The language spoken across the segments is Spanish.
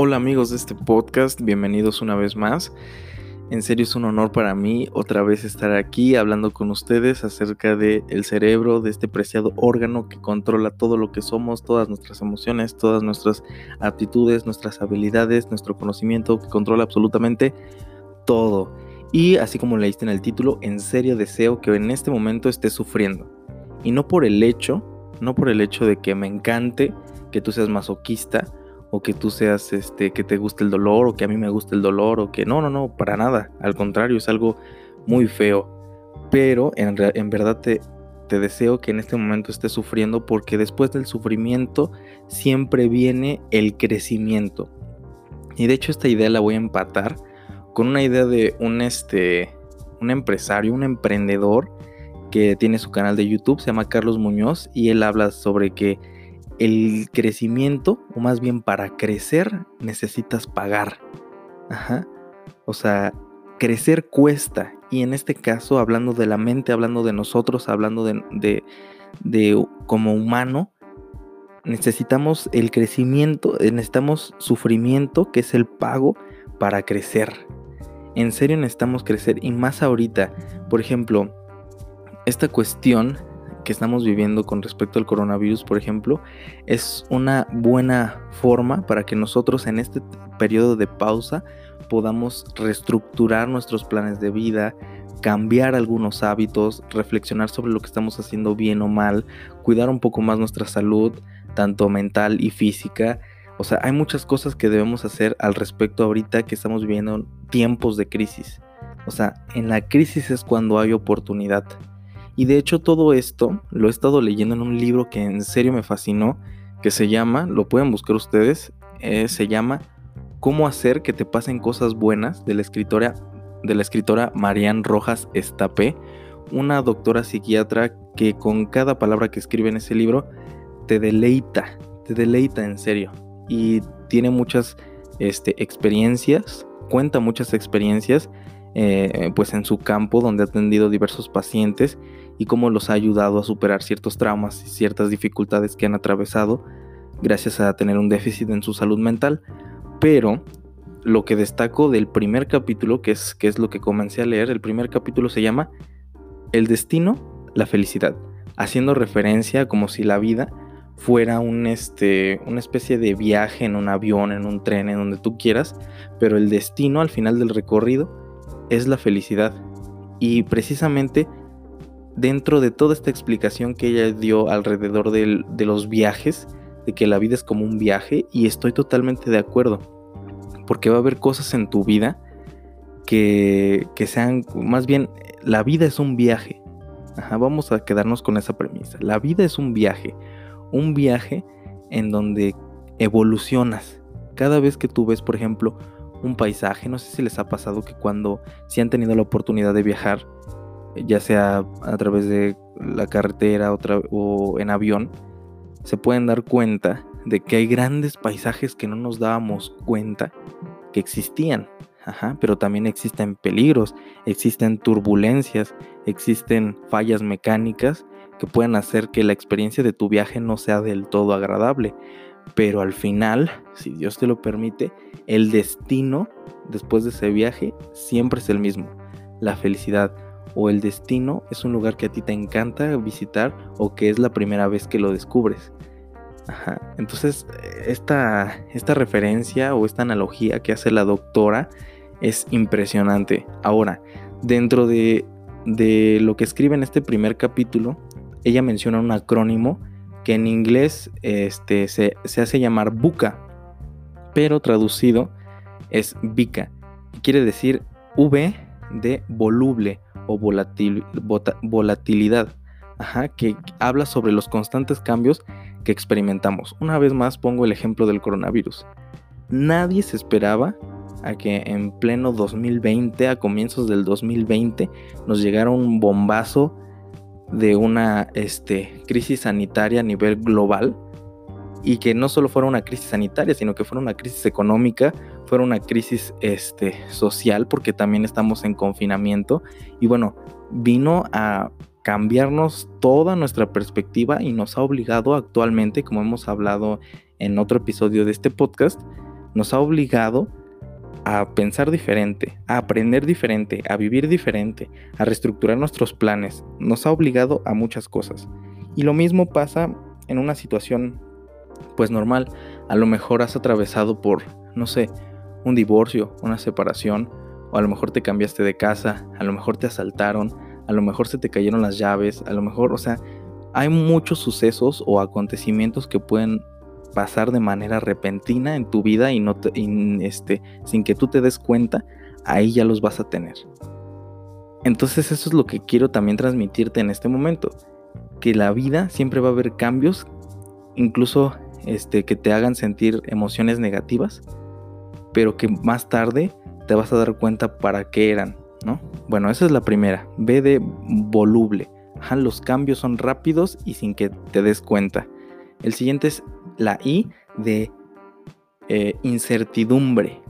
Hola amigos de este podcast, bienvenidos una vez más. En serio es un honor para mí otra vez estar aquí hablando con ustedes acerca del el cerebro, de este preciado órgano que controla todo lo que somos, todas nuestras emociones, todas nuestras aptitudes, nuestras habilidades, nuestro conocimiento, que controla absolutamente todo. Y así como leíste en el título, en serio deseo que en este momento estés sufriendo. Y no por el hecho, no por el hecho de que me encante que tú seas masoquista, o que tú seas este que te guste el dolor o que a mí me guste el dolor o que no, no, no, para nada, al contrario, es algo muy feo. Pero en, en verdad te, te deseo que en este momento estés sufriendo porque después del sufrimiento siempre viene el crecimiento. Y de hecho esta idea la voy a empatar con una idea de un este un empresario, un emprendedor que tiene su canal de YouTube, se llama Carlos Muñoz y él habla sobre que el crecimiento, o más bien para crecer, necesitas pagar. Ajá. O sea, crecer cuesta. Y en este caso, hablando de la mente, hablando de nosotros, hablando de, de, como humano, necesitamos el crecimiento, eh, necesitamos sufrimiento, que es el pago para crecer. En serio necesitamos crecer y más ahorita. Por ejemplo, esta cuestión que estamos viviendo con respecto al coronavirus, por ejemplo, es una buena forma para que nosotros en este periodo de pausa podamos reestructurar nuestros planes de vida, cambiar algunos hábitos, reflexionar sobre lo que estamos haciendo bien o mal, cuidar un poco más nuestra salud, tanto mental y física. O sea, hay muchas cosas que debemos hacer al respecto ahorita que estamos viviendo tiempos de crisis. O sea, en la crisis es cuando hay oportunidad. Y de hecho todo esto lo he estado leyendo en un libro que en serio me fascinó, que se llama, lo pueden buscar ustedes, eh, se llama Cómo hacer que te pasen cosas buenas de la escritora, de la escritora Marianne Rojas Estapé, una doctora psiquiatra que con cada palabra que escribe en ese libro te deleita, te deleita en serio. Y tiene muchas este, experiencias, cuenta muchas experiencias eh, pues en su campo donde ha atendido diversos pacientes y cómo los ha ayudado a superar ciertos traumas y ciertas dificultades que han atravesado gracias a tener un déficit en su salud mental. Pero lo que destaco del primer capítulo, que es, que es lo que comencé a leer, el primer capítulo se llama El destino, la felicidad, haciendo referencia como si la vida fuera un, este, una especie de viaje en un avión, en un tren, en donde tú quieras, pero el destino al final del recorrido es la felicidad. Y precisamente dentro de toda esta explicación que ella dio alrededor de los viajes, de que la vida es como un viaje, y estoy totalmente de acuerdo, porque va a haber cosas en tu vida que, sean, más bien, la vida es un viaje. vamos a quedarnos con esa premisa. La vida es un viaje, un viaje en donde evolucionas. Cada vez que tú ves, por ejemplo, un paisaje, no sé si les ha pasado que cuando, si han tenido la oportunidad de viajar, ya sea a través de la carretera o en avión, se pueden dar cuenta de que hay grandes paisajes que no nos dábamos cuenta que existían. pero también existen peligros, existen turbulencias, existen fallas mecánicas que pueden hacer que la experiencia de tu viaje no sea del todo agradable. Pero al final, si Dios te lo permite, el destino después de ese viaje siempre es el mismo, la felicidad o el destino es un lugar que a ti te encanta visitar o que es la primera vez que lo descubres. Entonces, esta, esta referencia o esta analogía que hace la doctora es impresionante. Ahora, dentro de, de lo que escribe en este primer capítulo, ella menciona un acrónimo que en inglés este, se, se hace llamar buca, pero traducido es VICA. Quiere decir V de voluble o volatilidad, que habla sobre los constantes cambios que experimentamos. Una vez más pongo el ejemplo del coronavirus. Nadie se esperaba a que en pleno 2020, a comienzos del 2020, nos llegara un bombazo de una este, crisis sanitaria a nivel global y que no solo fuera una crisis sanitaria, sino que fuera una crisis económica, fuera una crisis este, social, porque también estamos en confinamiento. Y bueno, vino a cambiarnos toda nuestra perspectiva y nos ha obligado actualmente, como hemos hablado en otro episodio de este podcast, nos ha obligado a pensar diferente, a aprender diferente, a vivir diferente, a reestructurar nuestros planes. Nos ha obligado a muchas cosas. Y lo mismo pasa en una situación pues normal. A lo mejor has atravesado por, no sé, un divorcio, una separación, o a lo mejor te cambiaste de casa, a lo mejor te asaltaron, a lo mejor se te cayeron las llaves, a lo mejor, o sea, hay muchos sucesos o acontecimientos que pueden pasar de manera repentina en tu vida y no este, sin que tú te des cuenta, ahí ya los vas a tener. Entonces eso es lo que quiero también transmitirte en este momento, que la vida siempre va a haber cambios, incluso este, que te hagan sentir emociones negativas, pero que más tarde te vas a dar cuenta para qué eran, ¿no? Bueno, esa es la primera, ve de voluble. los cambios son rápidos y sin que te des cuenta. El siguiente es la I de eh, incertidumbre.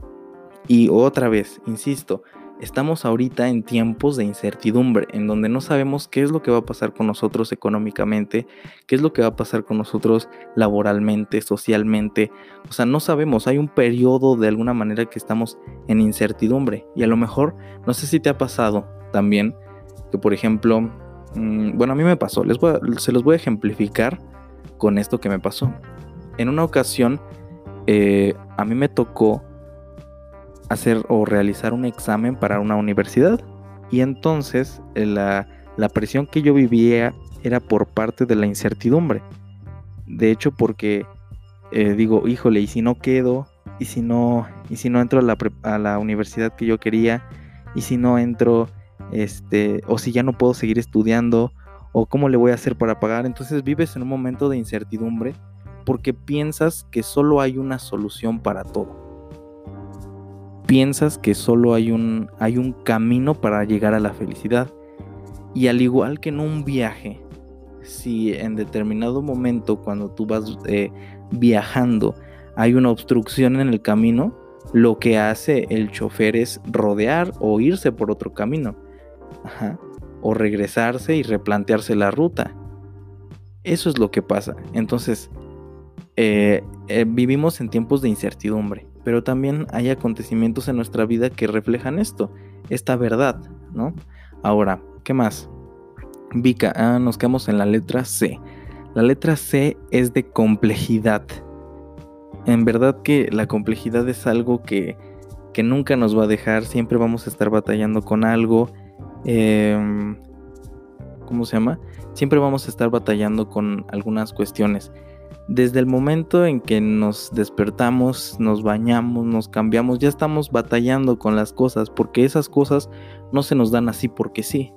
Y otra vez, insisto, estamos ahorita en tiempos de incertidumbre, en donde no sabemos qué es lo que va a pasar con nosotros económicamente, qué es lo que va a pasar con nosotros laboralmente, socialmente. O sea, no sabemos, hay un periodo de alguna manera que estamos en incertidumbre. Y a lo mejor, no sé si te ha pasado también, que por ejemplo, mm, bueno, a mí me pasó, les se los voy a ejemplificar con esto que me pasó. En una ocasión, eh, a mí me tocó hacer o realizar un examen para una universidad. Y entonces eh, la, presión que yo vivía era por parte de la incertidumbre. De hecho, porque eh, digo, híjole, ¿y si no quedo? ¿Y si no, y si no entro a la, a la universidad que yo quería? ¿Y si no entro, este, o si ya no puedo seguir estudiando? ¿O cómo le voy a hacer para pagar? Entonces vives en un momento de incertidumbre porque piensas que solo hay una solución para todo piensas que solo hay un, hay un camino para llegar a la felicidad. Y al igual que en un viaje, si en determinado momento cuando tú vas eh, viajando hay una obstrucción en el camino, lo que hace el chofer es rodear o irse por otro camino. O regresarse y replantearse la ruta. Eso es lo que pasa. Entonces, eh, eh, vivimos en tiempos de incertidumbre pero también hay acontecimientos en nuestra vida que reflejan esto, esta verdad, ¿no? Ahora, ¿qué más? Vika, ah, nos quedamos en la letra C. La letra C es de complejidad. En verdad que la complejidad es algo que, que nunca nos va a dejar, siempre vamos a estar batallando con algo. Em, ¿Cómo se llama? Siempre vamos a estar batallando con algunas cuestiones. Desde el momento en que nos despertamos, nos bañamos, nos cambiamos, ya estamos batallando con las cosas, porque esas cosas no se nos dan así porque sí.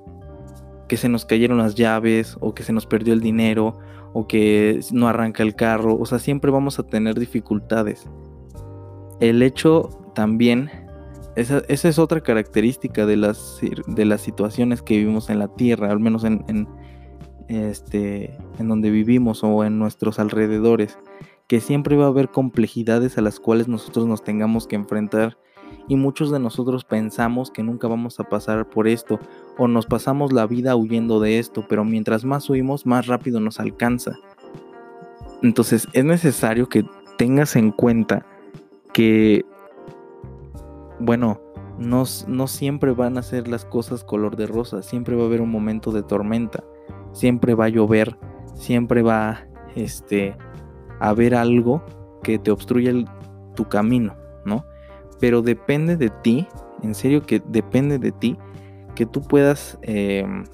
Que se nos cayeron las llaves, o que se nos perdió el dinero, o que no arranca el carro, o sea, siempre vamos a tener dificultades. El hecho también, esa, es otra característica de las, de las situaciones que vivimos en la Tierra, al menos en, este, en donde vivimos o en nuestros alrededores, que siempre va a haber complejidades a las cuales nosotros nos tengamos que enfrentar y muchos de nosotros pensamos que nunca vamos a pasar por esto o nos pasamos la vida huyendo de esto, pero mientras más huimos, más rápido nos alcanza. Entonces es necesario que tengas en cuenta que, bueno, no, no siempre van a ser las cosas color de rosa, siempre va a haber un momento de tormenta siempre va a llover, siempre va este, a haber algo que te obstruya tu camino, ¿no? Pero depende de ti, en serio que depende de ti, que tú puedas em,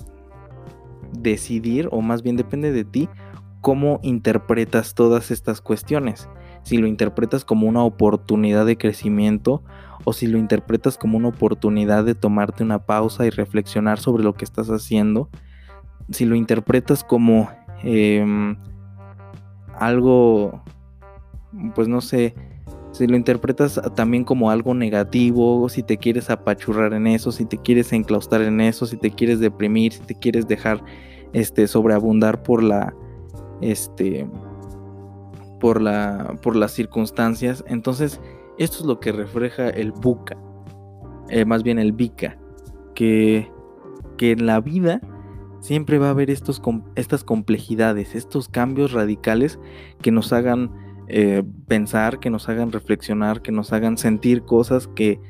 decidir, o más bien depende de ti, cómo interpretas todas estas cuestiones. Si lo interpretas como una oportunidad de crecimiento o si lo interpretas como una oportunidad de tomarte una pausa y reflexionar sobre lo que estás haciendo si lo interpretas como em, algo, pues no sé, si lo interpretas también como algo negativo, si te quieres apachurrar en eso, si te quieres enclaustrar en eso, si te quieres deprimir, si te quieres dejar este sobreabundar por la este por la por las circunstancias, entonces esto es lo que refleja el buca, eh, más bien el bica, que que en la vida siempre va a haber estos, estas complejidades, estos cambios radicales que nos hagan eh, pensar, que nos hagan reflexionar, que nos hagan sentir cosas que,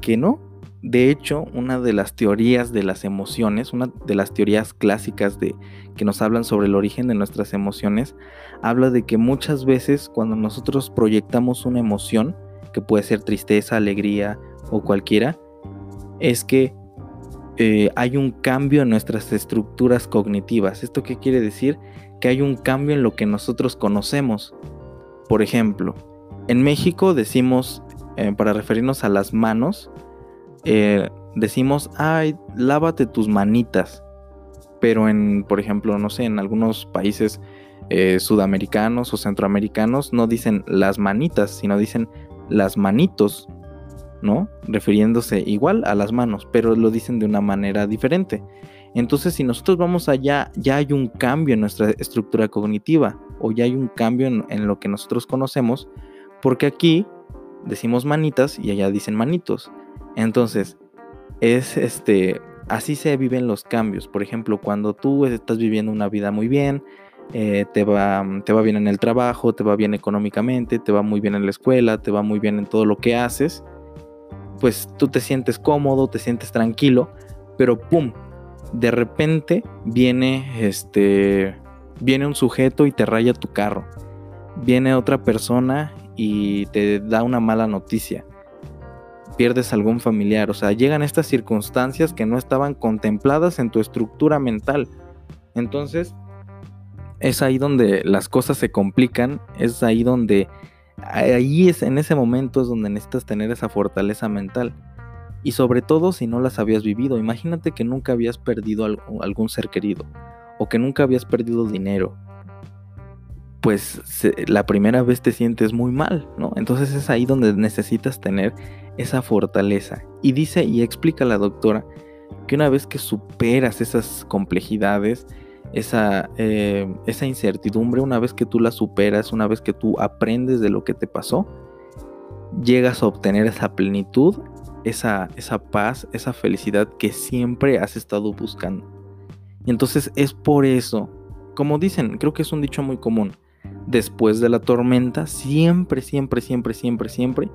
que no. De hecho, una de las teorías de las emociones, una de las teorías clásicas de, que nos hablan sobre el origen de nuestras emociones, habla de que muchas veces cuando nosotros proyectamos una emoción, que puede ser tristeza, alegría o cualquiera, es que eh, hay un cambio en nuestras estructuras cognitivas. ¿Esto qué quiere decir? Que hay un cambio en lo que nosotros conocemos. Por ejemplo, en México decimos, eh, para referirnos a las manos, eh, decimos, ay, lávate tus manitas. Pero en, por ejemplo, no sé, en algunos países sudamericanos o centroamericanos no dicen las manitas, sino dicen las manitos. ¿No? Refiriéndose igual a las manos, pero lo dicen de una manera diferente. Entonces, si nosotros vamos allá, ya hay un cambio en nuestra estructura cognitiva o ya hay un cambio en, lo que nosotros conocemos, porque aquí decimos manitas y allá dicen manitos. Entonces, es este, así se viven los cambios. Por ejemplo, cuando tú estás viviendo una vida muy bien, eh, te, va, te va bien en el trabajo, te va bien económicamente, te va muy bien en la escuela, te va muy bien en todo lo que haces, pues tú te sientes cómodo, te sientes tranquilo, pero pum, de repente viene este viene un sujeto y te raya tu carro. Viene otra persona y te da una mala noticia. Pierdes algún familiar, o sea, llegan estas circunstancias que no estaban contempladas en tu estructura mental. Entonces, es ahí donde las cosas se complican, es ahí donde ahí es en ese momento es donde necesitas tener esa fortaleza mental. Y sobre todo si no las habías vivido. Imagínate que nunca habías perdido algún ser querido. O que nunca habías perdido dinero. Pues la primera vez te sientes muy mal, ¿no? Entonces es ahí donde necesitas tener esa fortaleza. Y dice y explica la doctora que una vez que superas esas complejidades, esa, eh, esa incertidumbre, una vez que tú la superas, una vez que tú aprendes de lo que te pasó, llegas a obtener esa plenitud, esa, esa paz, esa felicidad que siempre has estado buscando. Y entonces es por eso, como dicen, creo que es un dicho muy común, después de la tormenta, siempre, siempre, siempre, siempre, siempre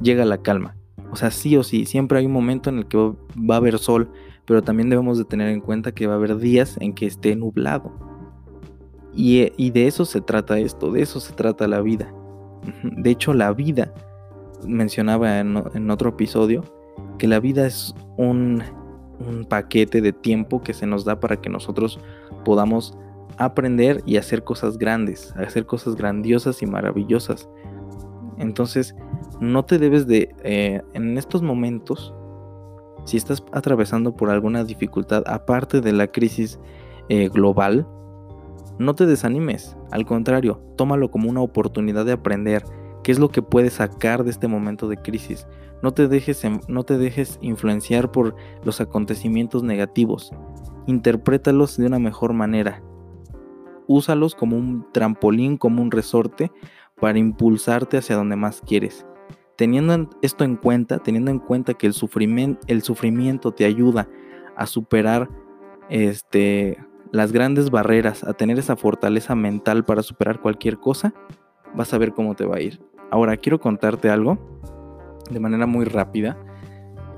llega la calma. O sea, sí o sí, siempre hay un momento en el que va a haber sol, pero también debemos de tener en cuenta que va a haber días en que esté nublado. Y, de eso se trata esto, de eso se trata la vida. De hecho, la vida, mencionaba en, otro episodio, que la vida es un, un paquete de tiempo que se nos da para que nosotros podamos aprender y hacer cosas grandes, hacer cosas grandiosas y maravillosas. Entonces, no te debes de, eh, en estos momentos, si estás atravesando por alguna dificultad aparte de la crisis eh, global, no te desanimes, al contrario, tómalo como una oportunidad de aprender qué es lo que puedes sacar de este momento de crisis. No te dejes, no te dejes influenciar por los acontecimientos negativos. Interprétalos de una mejor manera. Úsalos como un trampolín, como un resorte para impulsarte hacia donde más quieres. Teniendo esto en cuenta, teniendo en cuenta que el sufrimiento, te ayuda a superar este, las grandes barreras, a tener esa fortaleza mental para superar cualquier cosa, vas a ver cómo te va a ir. Ahora quiero contarte algo de manera muy rápida.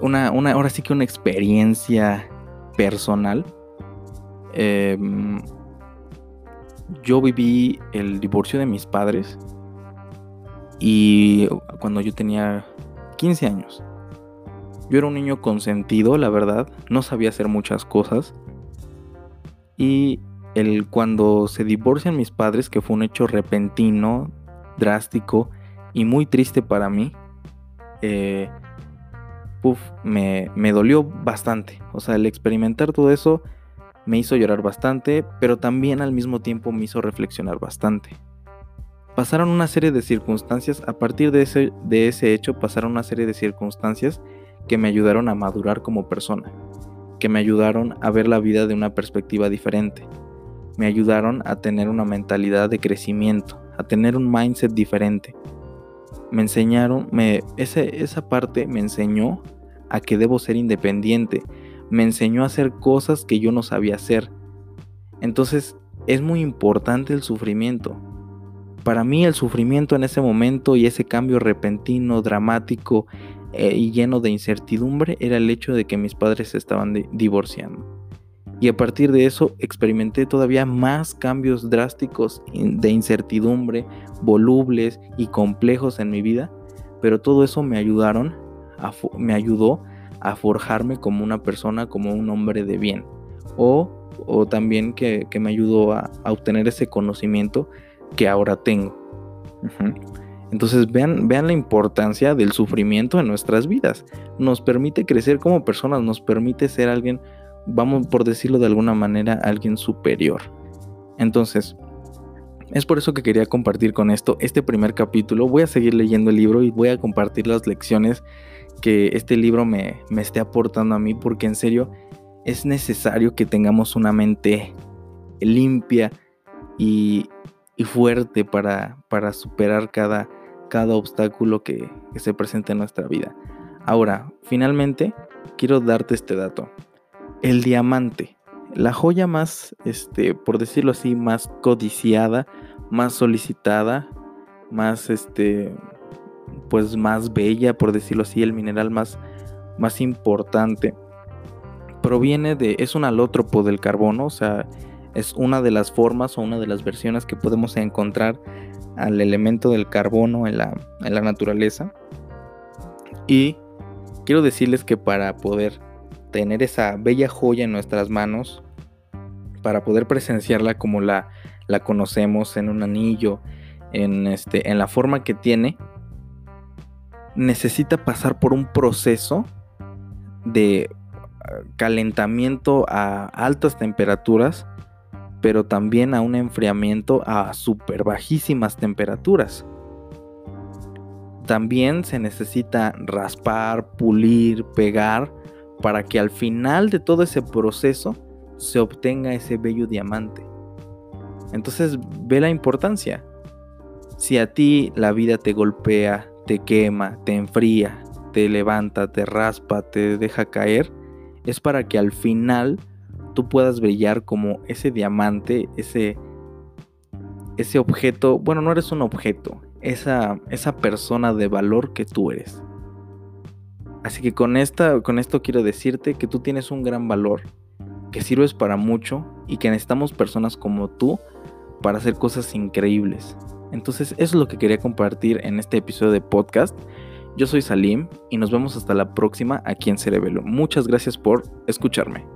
Una, una ahora sí que una experiencia personal. Em, yo viví el divorcio de mis padres y cuando yo tenía 15 años. Yo era un niño consentido, la verdad, no sabía hacer muchas cosas. Y el, cuando se divorcian mis padres, que fue un hecho repentino, drástico y muy triste para mí, eh, me, me dolió bastante. O sea, el experimentar todo eso me hizo llorar bastante, pero también al mismo tiempo me hizo reflexionar bastante pasaron una serie de circunstancias, a partir de ese, de ese hecho pasaron una serie de circunstancias que me ayudaron a madurar como persona, que me ayudaron a ver la vida de una perspectiva diferente, me ayudaron a tener una mentalidad de crecimiento, a tener un mindset diferente. Me enseñaron, me, esa parte me enseñó a que debo ser independiente, me enseñó a hacer cosas que yo no sabía hacer. Entonces es muy importante el sufrimiento, para mí el sufrimiento en ese momento y ese cambio repentino, dramático eh, y lleno de incertidumbre era el hecho de que mis padres se estaban divorciando. Y a partir de eso experimenté todavía más cambios drásticos de incertidumbre, volubles y complejos en mi vida, pero todo eso me ayudaron, me ayudó a forjarme como una persona, como un hombre de bien. O, o también que, me ayudó a, obtener ese conocimiento que ahora tengo. Entonces vean, vean la importancia del sufrimiento en nuestras vidas. Nos permite crecer como personas, nos permite ser alguien, vamos por decirlo de alguna manera, alguien superior. Entonces, es por eso que quería compartir con esto este primer capítulo. Voy a seguir leyendo el libro y voy a compartir las lecciones que este libro me, me esté aportando a mí, porque en serio es necesario que tengamos una mente limpia y, y fuerte para, para superar cada, cada obstáculo que, que se presente en nuestra vida. Ahora, finalmente, quiero darte este dato. El diamante, la joya más, este, por decirlo así, más codiciada, más solicitada, más, este, pues más bella, por decirlo así, el mineral más, más importante, proviene de, es un alótropo del carbono, o sea, es una de las formas o una de las versiones que podemos encontrar al elemento del carbono en la, en la naturaleza. Y quiero decirles que para poder tener esa bella joya en nuestras manos, para poder presenciarla como la, la conocemos en un anillo, en, este, en la forma que tiene, necesita pasar por un proceso de ah, calentamiento a altas temperaturas pero también a un enfriamiento a super bajísimas temperaturas. También se necesita raspar, pulir, pegar para que al final de todo ese proceso se obtenga ese bello diamante. Entonces ve la importancia. Si a ti la vida te golpea, te quema, te enfría, te levanta, te raspa, te deja caer, es para que al final tú puedas brillar como ese diamante, ese, ese objeto, bueno, no eres un objeto, esa, esa persona de valor que tú eres. Así que con, esta, con esto quiero decirte que tú tienes un gran valor, que sirves para mucho y que necesitamos personas como tú para hacer cosas increíbles. Entonces eso es lo que quería compartir en este episodio de podcast. Yo soy Salim y nos vemos hasta la próxima aquí en Cerebelo. Muchas gracias por escucharme.